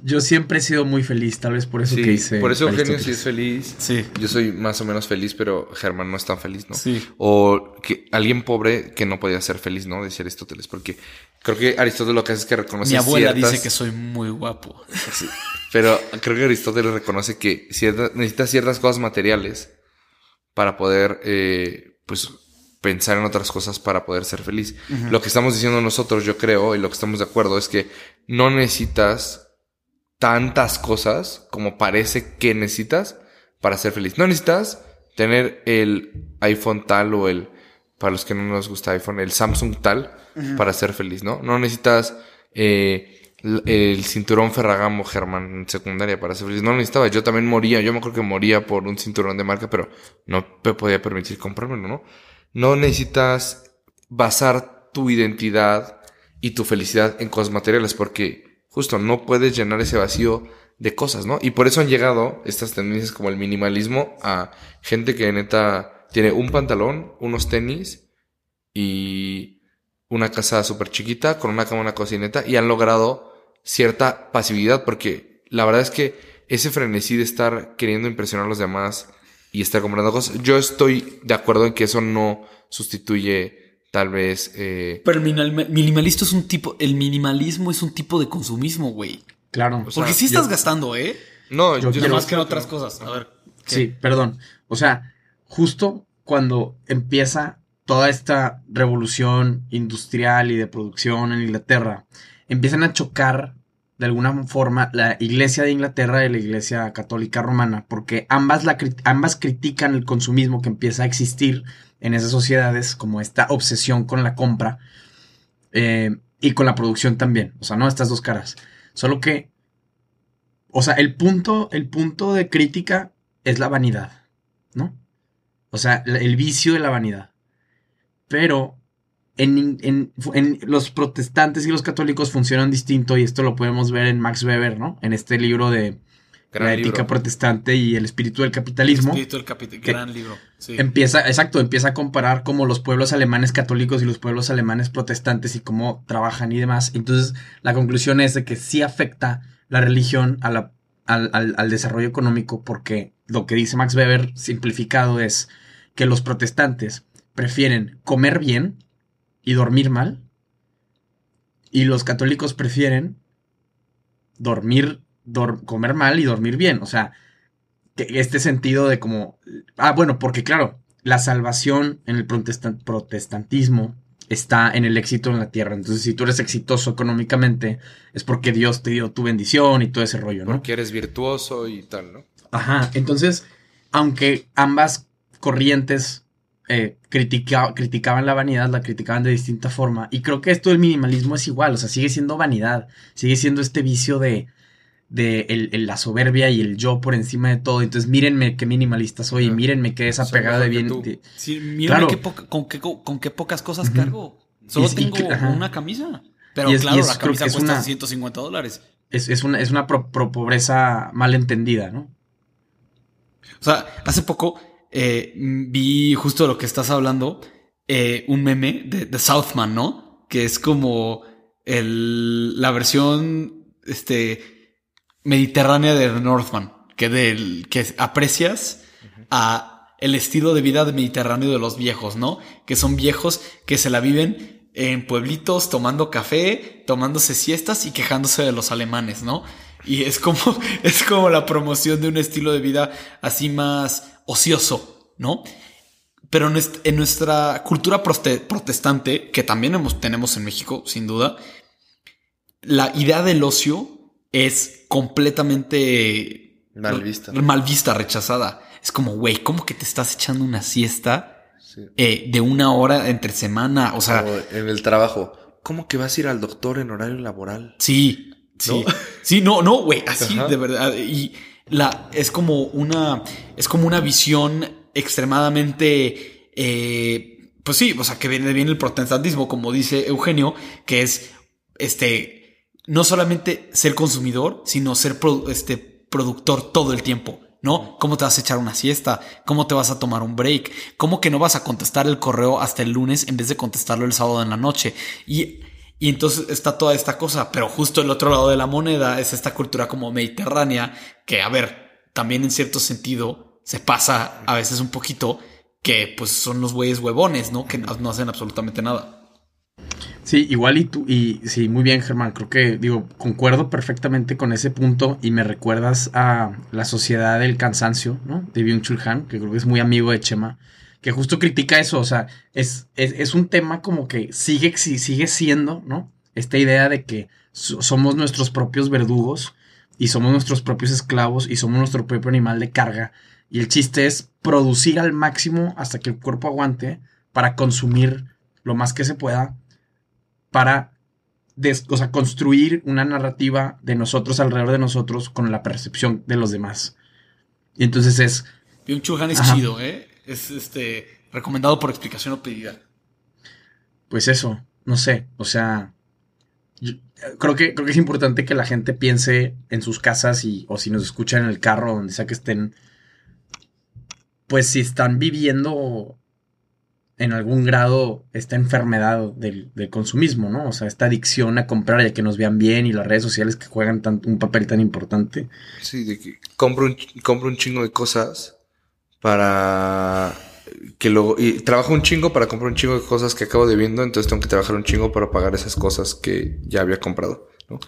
yo siempre he sido muy feliz, tal vez por eso que hice. Por eso Eugenio sí es feliz. Sí. Yo soy más o menos feliz, pero Germán no es tan feliz, ¿no? Sí. O que alguien pobre que no podía ser feliz, ¿no? Decía Aristóteles, porque creo que Aristóteles lo que hace es que reconoce. Mi abuela dice que soy muy guapo. Sí. Pero creo que Aristóteles reconoce que necesitas ciertas cosas materiales para poder, eh, pues, pensar en otras cosas para poder ser feliz. Lo que estamos diciendo nosotros, yo creo, y lo que estamos de acuerdo es que no necesitas tantas cosas como parece que necesitas para ser feliz. No necesitas tener el iPhone tal o el, para los que no nos gusta iPhone, el Samsung tal para ser feliz, ¿no? No necesitas eh, el cinturón Ferragamo Germán en secundaria para ser feliz. No lo necesitaba. Yo también moría. Yo me acuerdo que moría por un cinturón de marca, pero no me podía permitir comprármelo, ¿no? No necesitas basar tu identidad y tu felicidad en cosas materiales porque justo no puedes llenar ese vacío de cosas, ¿no? Y por eso han llegado estas tendencias como el minimalismo a gente que neta tiene un pantalón, unos tenis y una casa súper chiquita con una cama, una cocineta y han logrado cierta pasividad, porque la verdad es que ese frenesí de estar queriendo impresionar a los demás y estar comprando cosas, yo estoy de acuerdo en que eso no sustituye tal vez... Eh, Pero el minimalista es un tipo, el minimalismo es un tipo de consumismo, güey. Claro. Porque si estás gastando, ¿eh? No, yo, yo más que en otras cosas. A ver. Sí, perdón. O sea, justo cuando empieza toda esta revolución industrial y de producción en Inglaterra, empiezan a chocar de alguna forma la iglesia de Inglaterra y la iglesia católica romana, porque ambas, la, ambas critican el consumismo que empieza a existir en esas sociedades, como esta obsesión con la compra eh, y con la producción también, o sea, no estas dos caras. Solo que, o sea, el punto, el punto de crítica es la vanidad, ¿no? O sea, el vicio de la vanidad. Pero en, los protestantes y los católicos funcionan distinto y esto lo podemos ver en Max Weber, ¿no? En este libro de la ética protestante y el espíritu del capitalismo. El espíritu del capitalismo, gran libro. Empieza, exacto, empieza a comparar como los pueblos alemanes católicos y los pueblos alemanes protestantes y cómo trabajan y demás. Entonces, la conclusión es de que sí afecta la religión a la, al, al desarrollo económico porque lo que dice Max Weber simplificado es que los protestantes prefieren comer bien y dormir mal. Y los católicos prefieren dormir, comer mal y dormir bien. O sea, que este sentido de como... Ah, bueno, porque claro, la salvación en el protestantismo está en el éxito en la tierra. Entonces, si tú eres exitoso económicamente, es porque Dios te dio tu bendición y todo ese rollo, ¿no? Porque eres virtuoso y tal, ¿no? Ajá. Entonces, aunque ambas corrientes eh, criticaban la vanidad, la criticaban de distinta forma. Y creo que esto del minimalismo es igual, o sea, sigue siendo vanidad, sigue siendo este vicio de, de la soberbia y el yo por encima de todo. Entonces, mírenme qué minimalista soy, y mírenme qué desapegado de bien. sí, mírenme con, qué, con, qué, pocas cosas cargo. Solo tengo una camisa. Pero claro, la camisa cuesta 150 dólares. Es, una, es una pobreza mal entendida, ¿no? O sea, hace poco eh, vi justo lo que estás hablando, eh, un meme de, Southman, ¿no? Que es como el, la versión este, mediterránea de Northman, que, del, que aprecias a el estilo de vida mediterráneo de los viejos, ¿no? Que son viejos que se la viven en pueblitos tomando café, tomándose siestas y quejándose de los alemanes, ¿no? Y es como, es como la promoción de un estilo de vida así más ocioso, ¿no? Pero en nuestra cultura protestante, que también tenemos en México, sin duda, la idea del ocio es completamente mal vista, mal vista rechazada. Es como, güey, ¿cómo que te estás echando una siesta eh, de una hora entre semana? O sea, en el trabajo. ¿Cómo que vas a ir al doctor en horario laboral? Sí, sí, sí, no, no, güey, así de verdad. Y la, es como una, es como una visión extremadamente, eh, pues sí, o sea, que viene bien el protestantismo, como dice Eugenio, que es, este, no solamente ser consumidor, sino ser este, productor todo el tiempo. ¿no? ¿Cómo te vas a echar una siesta? ¿Cómo te vas a tomar un break? ¿Cómo que no vas a contestar el correo hasta el lunes en vez de contestarlo el sábado en la noche? Y y entonces está toda esta cosa, pero justo el otro lado de la moneda es esta cultura como mediterránea, que a ver, también en cierto sentido se pasa a veces un poquito, que pues son los güeyes huevones, ¿no? Que no hacen absolutamente nada. Sí, igual y tú, y sí, muy bien Germán, creo que digo, concuerdo perfectamente con ese punto y me recuerdas a la sociedad del cansancio, ¿no? De Byung Chul Han, que creo que es muy amigo de Chema que justo critica eso, o sea, es, es, un tema como que sigue, sigue siendo, ¿no? Esta idea de que somos nuestros propios verdugos y somos nuestros propios esclavos y somos nuestro propio animal de carga. Y el chiste es producir al máximo hasta que el cuerpo aguante para consumir lo más que se pueda para o sea, construir una narrativa de nosotros alrededor de nosotros con la percepción de los demás. Y entonces es... un Churhan es chido, ¿eh? Es este recomendado por explicación o pedida. Pues eso, no sé, o sea, creo que, creo que es importante que la gente piense en sus casas y, o si nos escuchan en el carro, donde sea que estén, pues si están viviendo en algún grado esta enfermedad del, consumismo, ¿no? O sea, esta adicción a comprar y a que nos vean bien y las redes sociales que juegan tanto, un papel tan importante. Sí, de que compro un, compro un chingo de cosas para que luego, y trabajo un chingo para comprar un chingo de cosas que acabo debiendo, entonces tengo que trabajar un chingo para pagar esas cosas que ya había comprado, ¿no?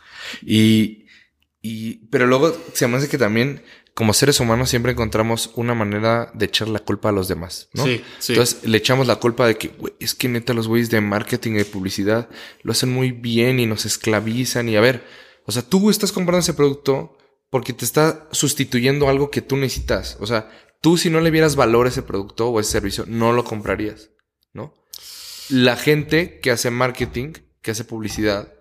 Y, y, pero luego se me hace que también, como seres humanos, siempre encontramos una manera de echar la culpa a los demás, ¿no? Sí, sí. Entonces le echamos la culpa de que, es que neta los güeyes de marketing y de publicidad lo hacen muy bien y nos esclavizan y a ver, o sea, tú estás comprando ese producto porque te está sustituyendo algo que tú necesitas, o sea, Tú si no le vieras valor a ese producto o ese servicio, no lo comprarías, ¿no? La gente que hace marketing, que hace publicidad,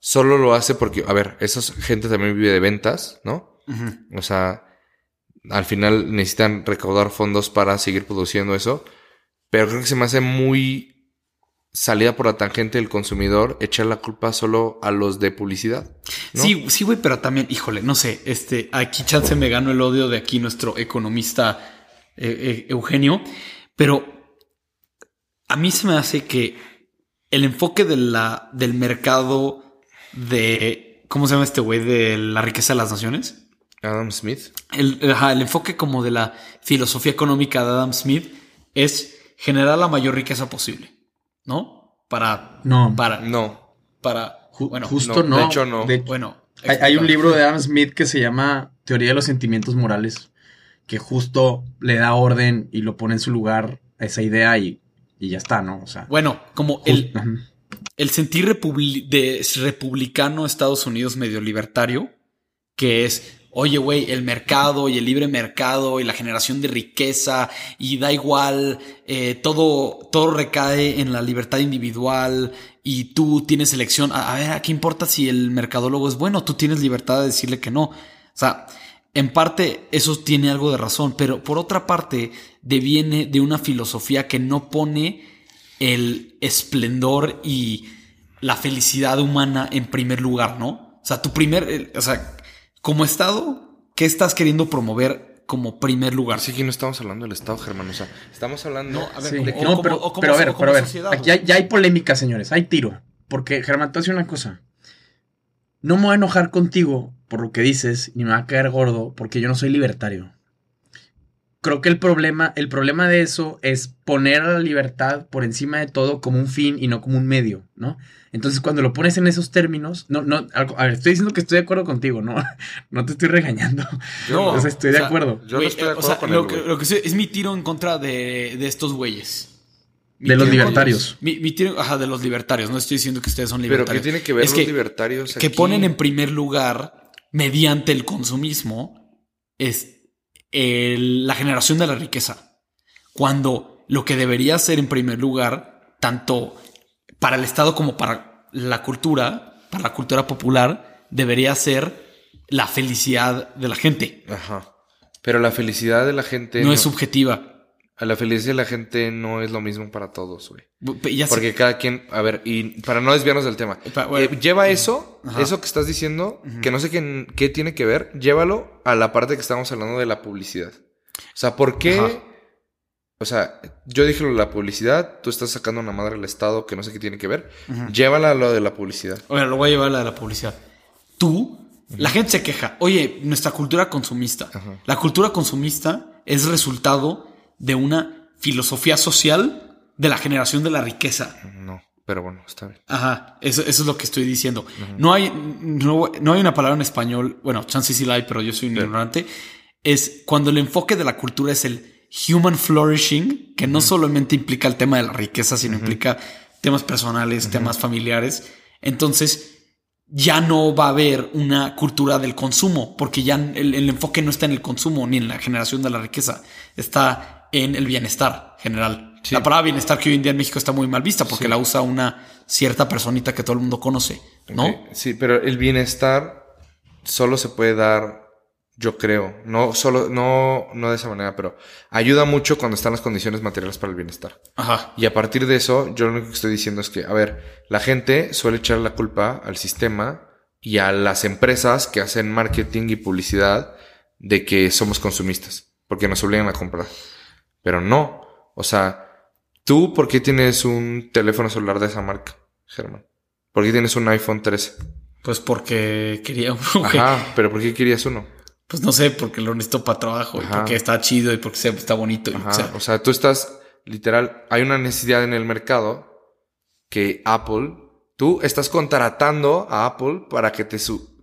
solo lo hace porque, a ver, esa gente también vive de ventas, ¿no? O sea, al final necesitan recaudar fondos para seguir produciendo eso. Pero creo que se me hace muy salida por la tangente del consumidor, echar la culpa solo a los de publicidad. Sí, sí, güey, pero también, híjole, no sé, este, aquí chance me ganó el odio de aquí nuestro economista eh, eh, Eugenio, pero a mí se me hace que el enfoque de la, del mercado de, ¿cómo se llama este güey? De la riqueza de las naciones. Adam Smith. El, el enfoque como de la filosofía económica de Adam Smith es generar la mayor riqueza posible. ¿no? Para. No. Para. No. Para. bueno, justo no, De hecho, no. bueno. Hay, un libro de Adam Smith que se llama Teoría de los Sentimientos Morales, que justo le da orden y lo pone en su lugar a esa idea y, y ya está, ¿no? O sea. Bueno, como el, el sentir de republicano Estados Unidos medio libertario, que es oye, güey, el mercado y el libre mercado y la generación de riqueza y da igual, eh, todo, todo recae en la libertad individual y tú tienes elección. A, ver, ¿a qué importa si el mercadólogo es bueno? Tú tienes libertad de decirle que no. O sea, en parte eso tiene algo de razón, pero por otra parte deviene de una filosofía que no pone el esplendor y la felicidad humana en primer lugar, ¿no? O sea, tu primer, o sea, como Estado, ¿qué estás queriendo promover como primer lugar? Sí, que no estamos hablando del Estado, Germán. O sea, estamos hablando. No, a ver, no, pero, a ver, pero a ver. Aquí ya, hay polémica, señores. Hay tiro. Porque, Germán, te hace una cosa. No me voy a enojar contigo por lo que dices, ni me va a caer gordo, porque yo no soy libertario. Creo que el problema, el problema de eso es poner a la libertad por encima de todo como un fin y no como un medio, ¿no? Entonces, cuando lo pones en esos términos, no, no, a ver, estoy diciendo que estoy de acuerdo contigo, no, no te estoy regañando. No, o sea, estoy de acuerdo. Yo no estoy de acuerdo con lo, que, lo que es mi tiro en contra de, de estos güeyes. de los libertarios. Mi, mi, tiro, ajá, de los libertarios. No estoy diciendo que ustedes son libertarios. Pero ¿qué tiene que ver los libertarios Que ponen en primer lugar, mediante el consumismo, es la generación de la riqueza. Cuando lo que debería ser en primer lugar, tanto para el Estado como para la cultura, para la cultura popular, debería ser la felicidad de la gente. Ajá. Pero la felicidad de la gente... No, es subjetiva. A la felicidad de la gente no es lo mismo para todos, güey. Porque cada quien, a ver, y para no desviarnos del tema, eh, lleva eso, eso que estás diciendo, que no sé qué, qué, tiene que ver, llévalo a la parte que estamos hablando de la publicidad. O sea, ¿por qué o sea, yo dije lo de la publicidad, tú estás sacando una madre al Estado que no sé qué tiene que ver. Llévala a lo de la publicidad. Oye, lo voy a llevar a la de la publicidad. Tú, la gente se queja. Oye, nuestra cultura consumista. La cultura consumista es resultado de una filosofía social de la generación de la riqueza. No, pero bueno, está bien. Ajá, eso, es lo que estoy diciendo. No, hay, no, hay una palabra en español, bueno, chances sí la hay, pero yo soy un ignorante. Es cuando el enfoque de la cultura es el human flourishing, que no solamente implica el tema de la riqueza, sino implica temas personales, temas familiares. Entonces, ya no va a haber una cultura del consumo, porque ya el, enfoque no está en el consumo ni en la generación de la riqueza, está en el bienestar general. La palabra bienestar que hoy en día en México está muy mal vista porque la usa una cierta personita que todo el mundo conoce, ¿no? Sí, pero el bienestar solo se puede dar yo creo, no solo, no, no de esa manera, pero ayuda mucho cuando están las condiciones materiales para el bienestar. Ajá. Y a partir de eso, yo lo único que estoy diciendo es que, a ver, la gente suele echar la culpa al sistema y a las empresas que hacen marketing y publicidad de que somos consumistas, porque nos obligan a comprar. Pero no, o sea, tú, ¿por qué tienes un teléfono celular de esa marca, Germán? ¿Por qué tienes un iPhone 13? Pues porque quería uno. Ajá, pero ¿por qué querías uno? Pues no sé, porque lo necesito para trabajo, y porque está chido y porque está bonito. o, sea. o sea, tú estás, literal, hay una necesidad en el mercado que Apple, tú estás contratando a Apple para que te,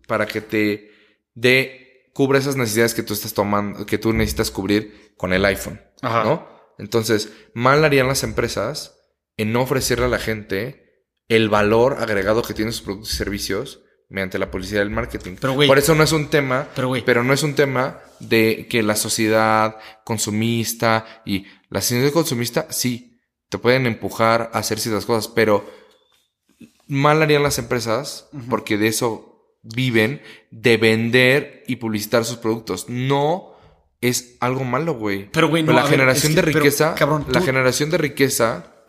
para que te dé, cubra esas necesidades que tú estás tomando, que tú necesitas cubrir con el iPhone, Ajá. ¿no? Entonces, mal harían las empresas en no ofrecerle a la gente el valor agregado que tienen sus productos y servicios mediante la publicidad del marketing. Pero, Por eso no es un tema, pero, pero, no es un tema de que la sociedad consumista y la sociedad consumista sí te pueden empujar a hacer ciertas cosas, pero mal harían las empresas porque de eso viven de vender y publicitar sus productos. No es algo malo, güey. Pero güey, no, la generación de riqueza, la generación de riqueza,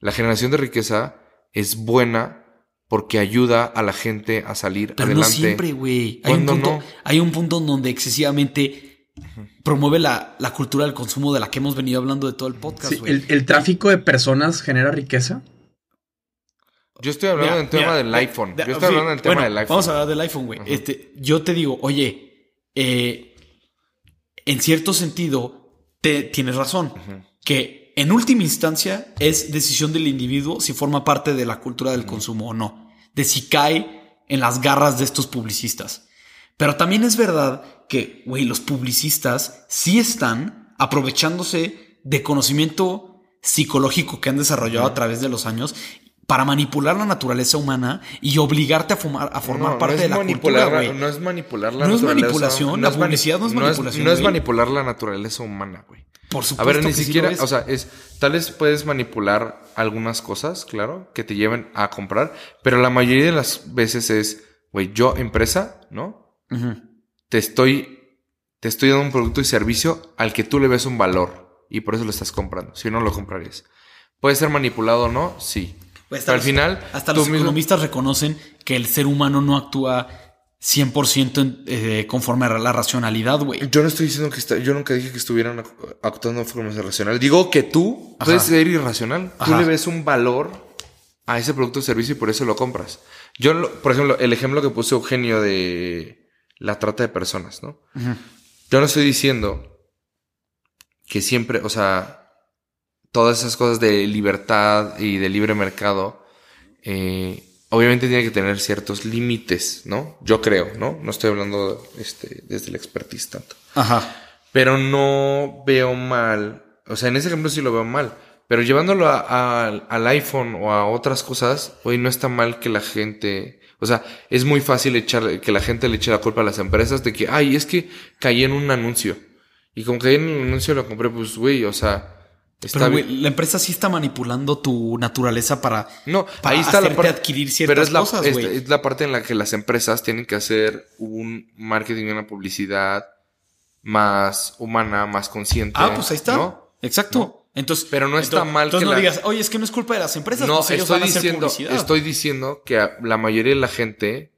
la generación de riqueza es buena porque ayuda a la gente a salir Pero adelante. no siempre, güey. Hay, un punto, hay un punto donde excesivamente promueve la, cultura del consumo de la que hemos venido hablando de todo el podcast, el, el, tráfico de personas genera riqueza. Yo estoy hablando del tema del iPhone. yo estoy hablando del tema del iPhone. Vamos a hablar del iPhone, güey. Este, yo te digo, oye, eh, en cierto sentido, te, tienes razón. Que en última instancia es decisión del individuo si forma parte de la cultura del consumo o no, de si cae en las garras de estos publicistas. Pero también es verdad que, güey, los publicistas sí están aprovechándose de conocimiento psicológico que han desarrollado a través de los años para manipular la naturaleza humana y obligarte a, fumar, a formar parte de la cultura, güey. No es manipular la naturaleza. No es manipulación, la publicidad no es manipulación. No es, manipular la naturaleza humana, güey. Por supuesto. A ver, ni siquiera, o sea, es, tal vez puedes manipular algunas cosas, claro, que te lleven a comprar, pero la mayoría de las veces es, güey, yo empresa, ¿no? Te estoy, te estoy dando un producto y servicio al que tú le ves un valor y por eso lo estás comprando. Si no, lo comprarías. ¿Puede ser manipulado o no? Sí. Pues al final. Hasta los economistas reconocen que el ser humano no actúa 100% eh, conforme a la racionalidad, güey. Yo no estoy diciendo que está, yo nunca dije que estuvieran actuando de forma racional. Digo que tú puedes ser irracional. Tú le ves un valor a ese producto o servicio y por eso lo compras. Yo, por ejemplo, el ejemplo que puso Eugenio de la trata de personas, ¿no? Yo no estoy diciendo que siempre, o sea, todas esas cosas de libertad y de libre mercado, eh, obviamente tiene que tener ciertos límites, ¿no? Yo creo, ¿no? No estoy hablando este, desde el expertise tanto. Ajá. Pero no veo mal, o sea, en ese ejemplo sí lo veo mal, pero llevándolo al iPhone o a otras cosas, hoy no está mal que la gente, o sea, es muy fácil echar, que la gente le eche la culpa a las empresas de que, ay, es que caí en un anuncio. Y como caí en un anuncio lo compré, pues, güey, o sea, pero, la empresa sí está manipulando tu naturaleza para, no, ahí está la parte, adquirir ciertas pero es la, cosas, es, la parte en la que las empresas tienen que hacer un marketing y una publicidad más humana, más consciente. Ah, pues ahí está. Exacto. Entonces, pero no está mal entonces no digas, oye, es que no es culpa de las empresas. No, pues estoy, diciendo, estoy diciendo que la mayoría de la gente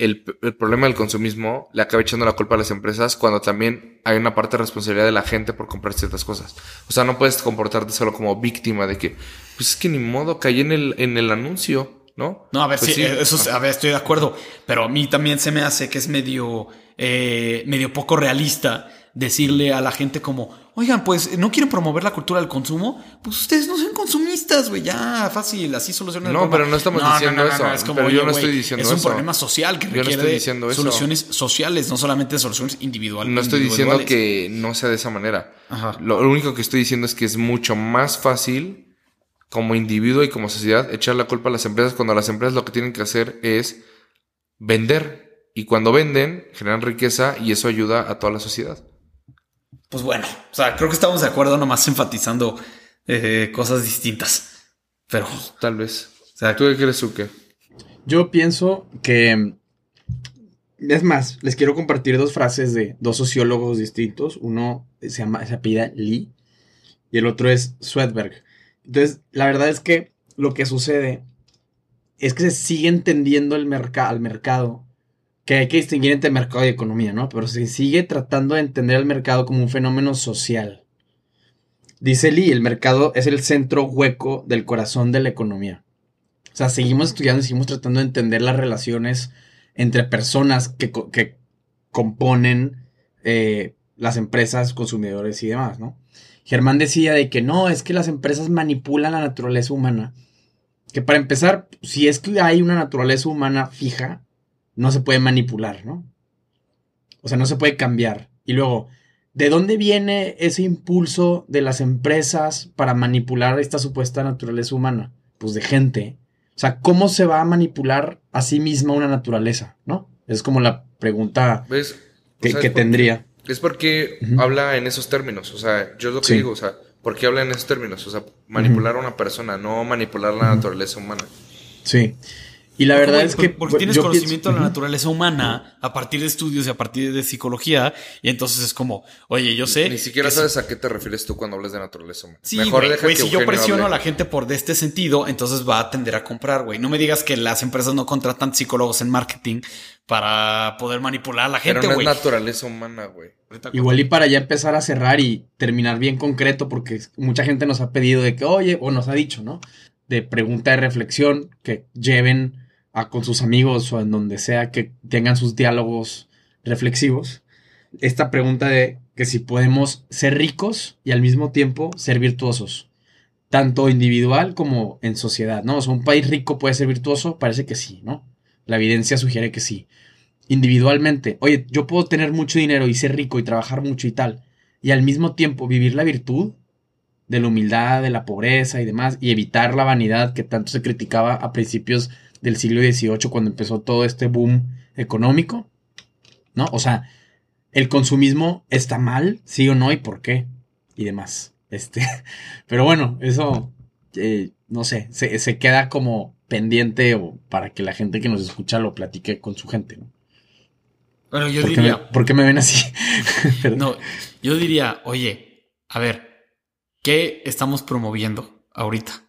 el, problema del consumismo le acaba echando la culpa a las empresas cuando también hay una parte de responsabilidad de la gente por comprar ciertas cosas. O sea, no puedes comportarte solo como víctima de que, pues es que ni modo, caí en el, en el anuncio, ¿no? No, a ver, pues sí, eso, a ver, estoy de acuerdo, pero a mí también se me hace que es medio, eh, medio poco realista decirle a la gente como, oigan, pues no quieren promover la cultura del consumo, pues ustedes no sean consumistas, güey, ya fácil, así solucionan No, pero no estamos diciendo eso. es como, pero yo no estoy diciendo eso. Es un problema social que requiere soluciones sociales, no solamente soluciones individuales. No estoy diciendo que no sea de esa manera. Lo, único que estoy diciendo es que es mucho más fácil como individuo y como sociedad echar la culpa a las empresas cuando las empresas lo que tienen que hacer es vender. Y cuando venden, generan riqueza y eso ayuda a toda la sociedad pues bueno, o sea, creo que estamos de acuerdo nomás enfatizando eh, cosas distintas. Pero. Tal vez. O sea, ¿Tú qué crees, qué? Yo pienso que. Es más, les quiero compartir dos frases de dos sociólogos distintos. Uno se llama, se apellida Lee y el otro es Swedberg. Entonces, la verdad es que lo que sucede es que se sigue entendiendo el al mercado, que hay que distinguir entre mercado y economía, ¿no? Pero se sigue tratando de entender al mercado como un fenómeno social. Dice Lee, el mercado es el centro hueco del corazón de la economía. O sea, seguimos estudiando y seguimos tratando de entender las relaciones entre personas que, componen eh, las empresas, consumidores y demás, ¿no? Germán decía de que no, es que las empresas manipulan la naturaleza humana. Que para empezar, si es que hay una naturaleza humana fija, no se puede manipular, ¿no? O sea, no se puede cambiar. Y luego, ¿de dónde viene ese impulso de las empresas para manipular esta supuesta naturaleza humana? Pues de gente. O sea, ¿cómo se va a manipular a sí misma una naturaleza, no? Es como la pregunta que, tendría. Es porque habla en esos términos. O sea, yo lo que digo, o sea, ¿por qué habla en esos términos? O sea, manipular a una persona, no manipular la naturaleza humana. Sí. Y la verdad es que. Porque tienes conocimiento de la naturaleza humana a partir de estudios y a partir de psicología. Y entonces es como, oye, yo sé. Ni siquiera sabes a qué te refieres tú cuando hablas de naturaleza humana. Sí, Mejor güey, si yo presiono a la gente por de este sentido, entonces va a tender a comprar, güey. No me digas que las empresas no contratan psicólogos en marketing para poder manipular a la gente, güey. Pero no es naturaleza humana, güey. Igual y para ya empezar a cerrar y terminar bien concreto, porque mucha gente nos ha pedido de que, oye, o nos ha dicho, ¿no? De pregunta de reflexión, que lleven con sus amigos o en donde sea que tengan sus diálogos reflexivos, esta pregunta de que si podemos ser ricos y al mismo tiempo ser virtuosos, tanto individual como en sociedad, ¿no? O sea, un país rico puede ser virtuoso, parece que sí, ¿no? La evidencia sugiere que sí. Individualmente, oye, yo puedo tener mucho dinero y ser rico y trabajar mucho y tal, y al mismo tiempo vivir la virtud de la humildad, de la pobreza y demás, y evitar la vanidad que tanto se criticaba a principios del siglo XVIII cuando empezó todo este boom económico, ¿no? O sea, el consumismo está mal, sí o no, y por qué, y demás. Este, pero bueno, eso, eh, no sé, se, queda como pendiente o para que la gente que nos escucha lo platique con su gente, ¿no? Bueno, yo diría. ¿Por qué me ven así? no, yo diría, oye, a ver, ¿qué estamos promoviendo ahorita?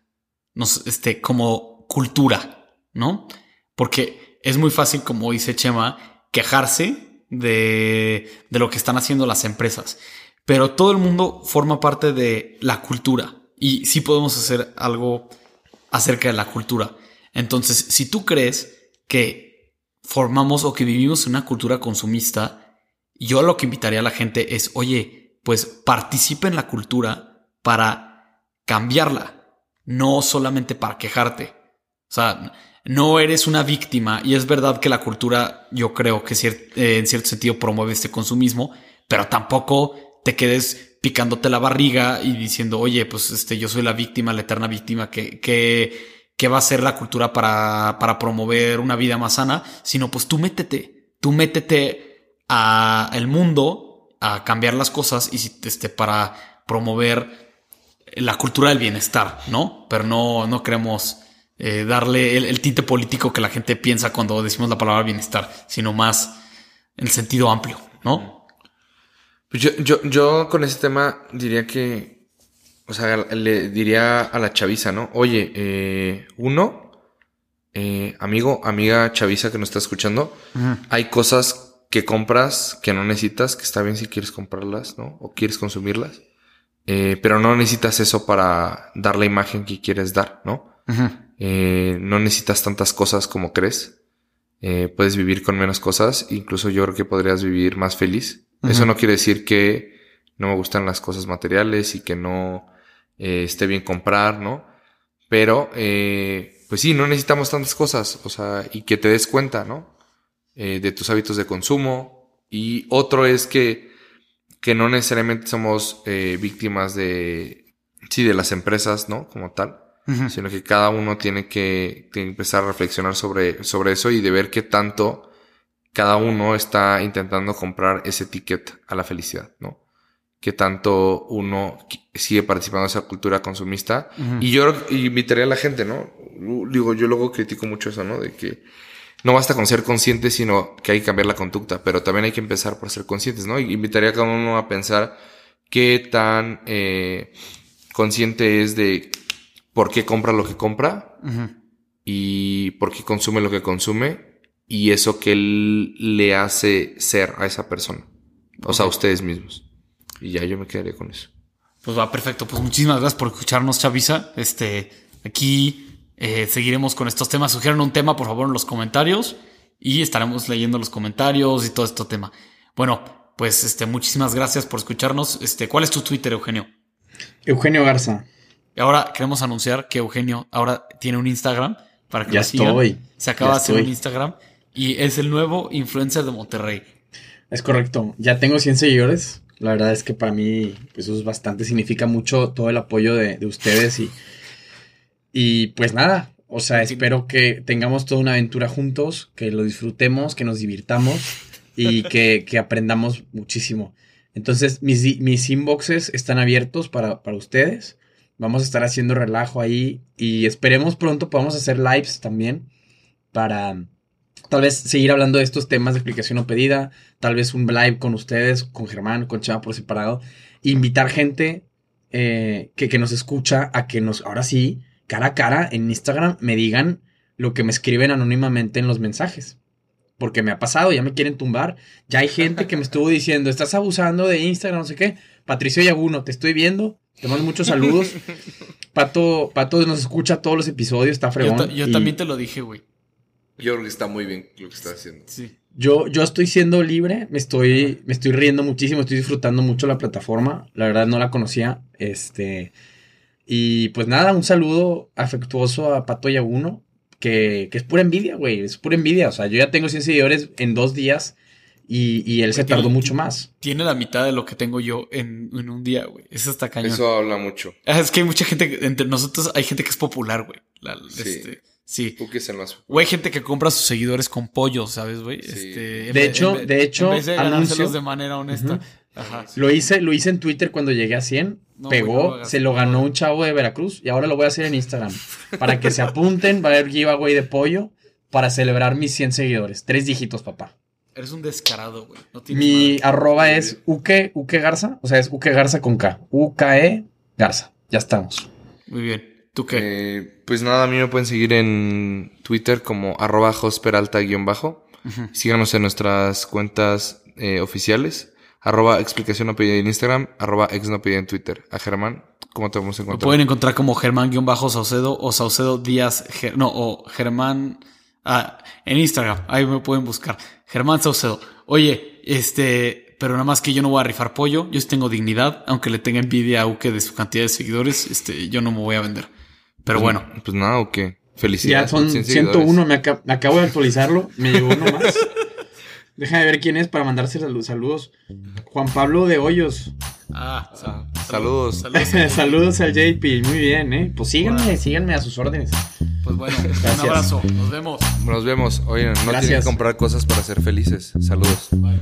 Nos, este, como cultura, ¿no? Porque es muy fácil, como dice Chema, quejarse de, de lo que están haciendo las empresas. Pero todo el mundo forma parte de la cultura y sí podemos hacer algo acerca de la cultura. Entonces, si tú crees que formamos o que vivimos una cultura consumista, yo lo que invitaría a la gente es, oye, pues participa en la cultura para cambiarla, no solamente para quejarte. O sea, no eres una víctima. Y es verdad que la cultura yo creo que eh, en cierto sentido promueve este consumismo, pero tampoco te quedes picándote la barriga y diciendo, oye, pues este, yo soy la víctima, la eterna víctima, que, va a ser la cultura para, para promover una vida más sana, sino pues tú métete, tú métete a el mundo a cambiar las cosas y este, para promover la cultura del bienestar, ¿no? Pero no, no creemos eh, darle el, tinte político que la gente piensa cuando decimos la palabra bienestar, sino más en el sentido amplio, ¿no? Pues yo, yo, yo con ese tema diría que, o sea, le diría a la chaviza, ¿no? Oye, eh, uno, eh, amigo, amiga chaviza que nos está escuchando, hay cosas que compras que no necesitas, que está bien si quieres comprarlas, ¿no? O quieres consumirlas. pero no necesitas eso para dar la imagen que quieres dar, ¿no? Eh, no necesitas tantas cosas como crees. Eh, puedes vivir con menos cosas. Incluso yo creo que podrías vivir más feliz. Eso no quiere decir que no me gustan las cosas materiales y que no eh, esté bien comprar, ¿no? Pero, pues sí, no necesitamos tantas cosas. O sea, y que te des cuenta, ¿no? de tus hábitos de consumo. Y otro es que, que no necesariamente somos víctimas de, sí, de las empresas, ¿no? Como tal sino que cada uno tiene que, empezar a reflexionar sobre, sobre eso y de ver qué tanto cada uno está intentando comprar ese ticket a la felicidad, ¿no? que tanto uno sigue participando en esa cultura consumista. Y yo invitaría a la gente, ¿no? Digo, yo luego critico mucho eso, ¿no? De que no basta con ser consciente, sino que hay que cambiar la conducta, pero también hay que empezar por ser conscientes, ¿no? Y invitaría a cada uno a pensar qué tan eh, consciente es de por qué compra lo que compra y por qué consume lo que consume y eso que le hace ser a esa persona, o sea, a ustedes mismos. Y ya yo me quedaría con eso. Pues va, perfecto. Pues muchísimas gracias por escucharnos, Chavisa. Este, aquí eh, seguiremos con estos temas. Sugieren un tema, por favor, en los comentarios. Y estaremos leyendo los comentarios y todo este tema. Bueno, pues este, muchísimas gracias por escucharnos. Este, ¿cuál es tu Twitter, Eugenio? Eugenio Garza. Y ahora queremos anunciar que Eugenio ahora tiene un Instagram para que ya estoy. Se acaba de hacer un Instagram y es el nuevo influencer de Monterrey. Es correcto. Ya tengo 100 seguidores. La verdad es que para mí pues, eso es bastante, significa mucho todo el apoyo de, ustedes y, y pues nada, o sea, espero que tengamos toda una aventura juntos, que lo disfrutemos, que nos divirtamos y que, aprendamos muchísimo. Entonces, mis, mis inboxes están abiertos para, para, ustedes. Vamos a estar haciendo relajo ahí y esperemos pronto podamos hacer lives también para, tal vez seguir hablando de estos temas de explicación o pedida, tal vez un live con ustedes, con Germán, con Chava por separado, invitar gente eh, que, que, nos escucha a que nos, ahora sí, cara a cara en Instagram, me digan lo que me escriben anónimamente en los mensajes. Porque me ha pasado, ya me quieren tumbar. Ya hay gente que me estuvo diciendo, estás abusando de Instagram, no sé qué. Patricio Yaguno, te estoy viendo. Te mando muchos saludos. Pato, Pato nos escucha todos los episodios, está fregón. Yo, también te lo dije, güey. Yo creo que está muy bien lo que está haciendo. Sí. Yo, yo estoy siendo libre, me estoy, me estoy riendo muchísimo, estoy disfrutando mucho la plataforma. La verdad no la conocía. Este. Y pues nada, un saludo afectuoso a Pato Yaguno, que, que es pura envidia, güey. Es pura envidia. O sea, yo ya tengo 100 seguidores en dos días y, y él se tardó mucho más. Tiene la mitad de lo que tengo yo en, en un día, güey. Eso está cañón. Eso habla mucho. Ah, es que hay mucha gente, entre nosotros hay gente que es popular, güey. sí. Este, Sí. O hay gente que compra sus seguidores con pollo, ¿sabes, güey? Este, de, hecho, de hecho, de de manera honesta. Ajá. Lo hice, lo hice en Twitter cuando llegué a 100. pegó, se lo ganó un chavo de Veracruz y ahora lo voy a hacer en Instagram. para que se apunten, va a haber giveaway de pollo para celebrar mis 100 seguidores. Tres dígitos, papá. Eres un descarado, güey. Mi arroba es uke, uke garza, o sea, es uke garza con K. U-K-E garza. Ya estamos. Muy bien. ¿Tú qué? Eh, pues nada, a mí me pueden seguir en Twitter como arroba hosperalta-bajo. Síganos en nuestras cuentas eh, oficiales. Arroba explicación no en Instagram, arroba ex no en Twitter. A Germán, ¿cómo te vamos a encontrar? pueden encontrar como Germán-Saucedo o Saucedo Díaz, no, o Germán, ah, en Instagram, ahí me pueden buscar. Germán Saucedo. Oye, este, pero nada más que yo no voy a rifar pollo, yo sí tengo dignidad, aunque le tenga envidia a Uke de su cantidad de seguidores, este, yo no me voy a vender. Pero pues, bueno. Pues nada, ¿o qué? Felicidades. Ya son 101, me, acabo de actualizarlo. Me llegó uno más. Déjame ver quién es para mandarse saludos. Juan Pablo de Hoyos. Ah, ah saludos. Saludos, al JP. Muy bien, ¿eh? Pues síganme, síganme a sus órdenes. Pues bueno, un abrazo. Nos vemos. Nos vemos. Oye, no tienen que comprar cosas para ser felices. Saludos. Bye.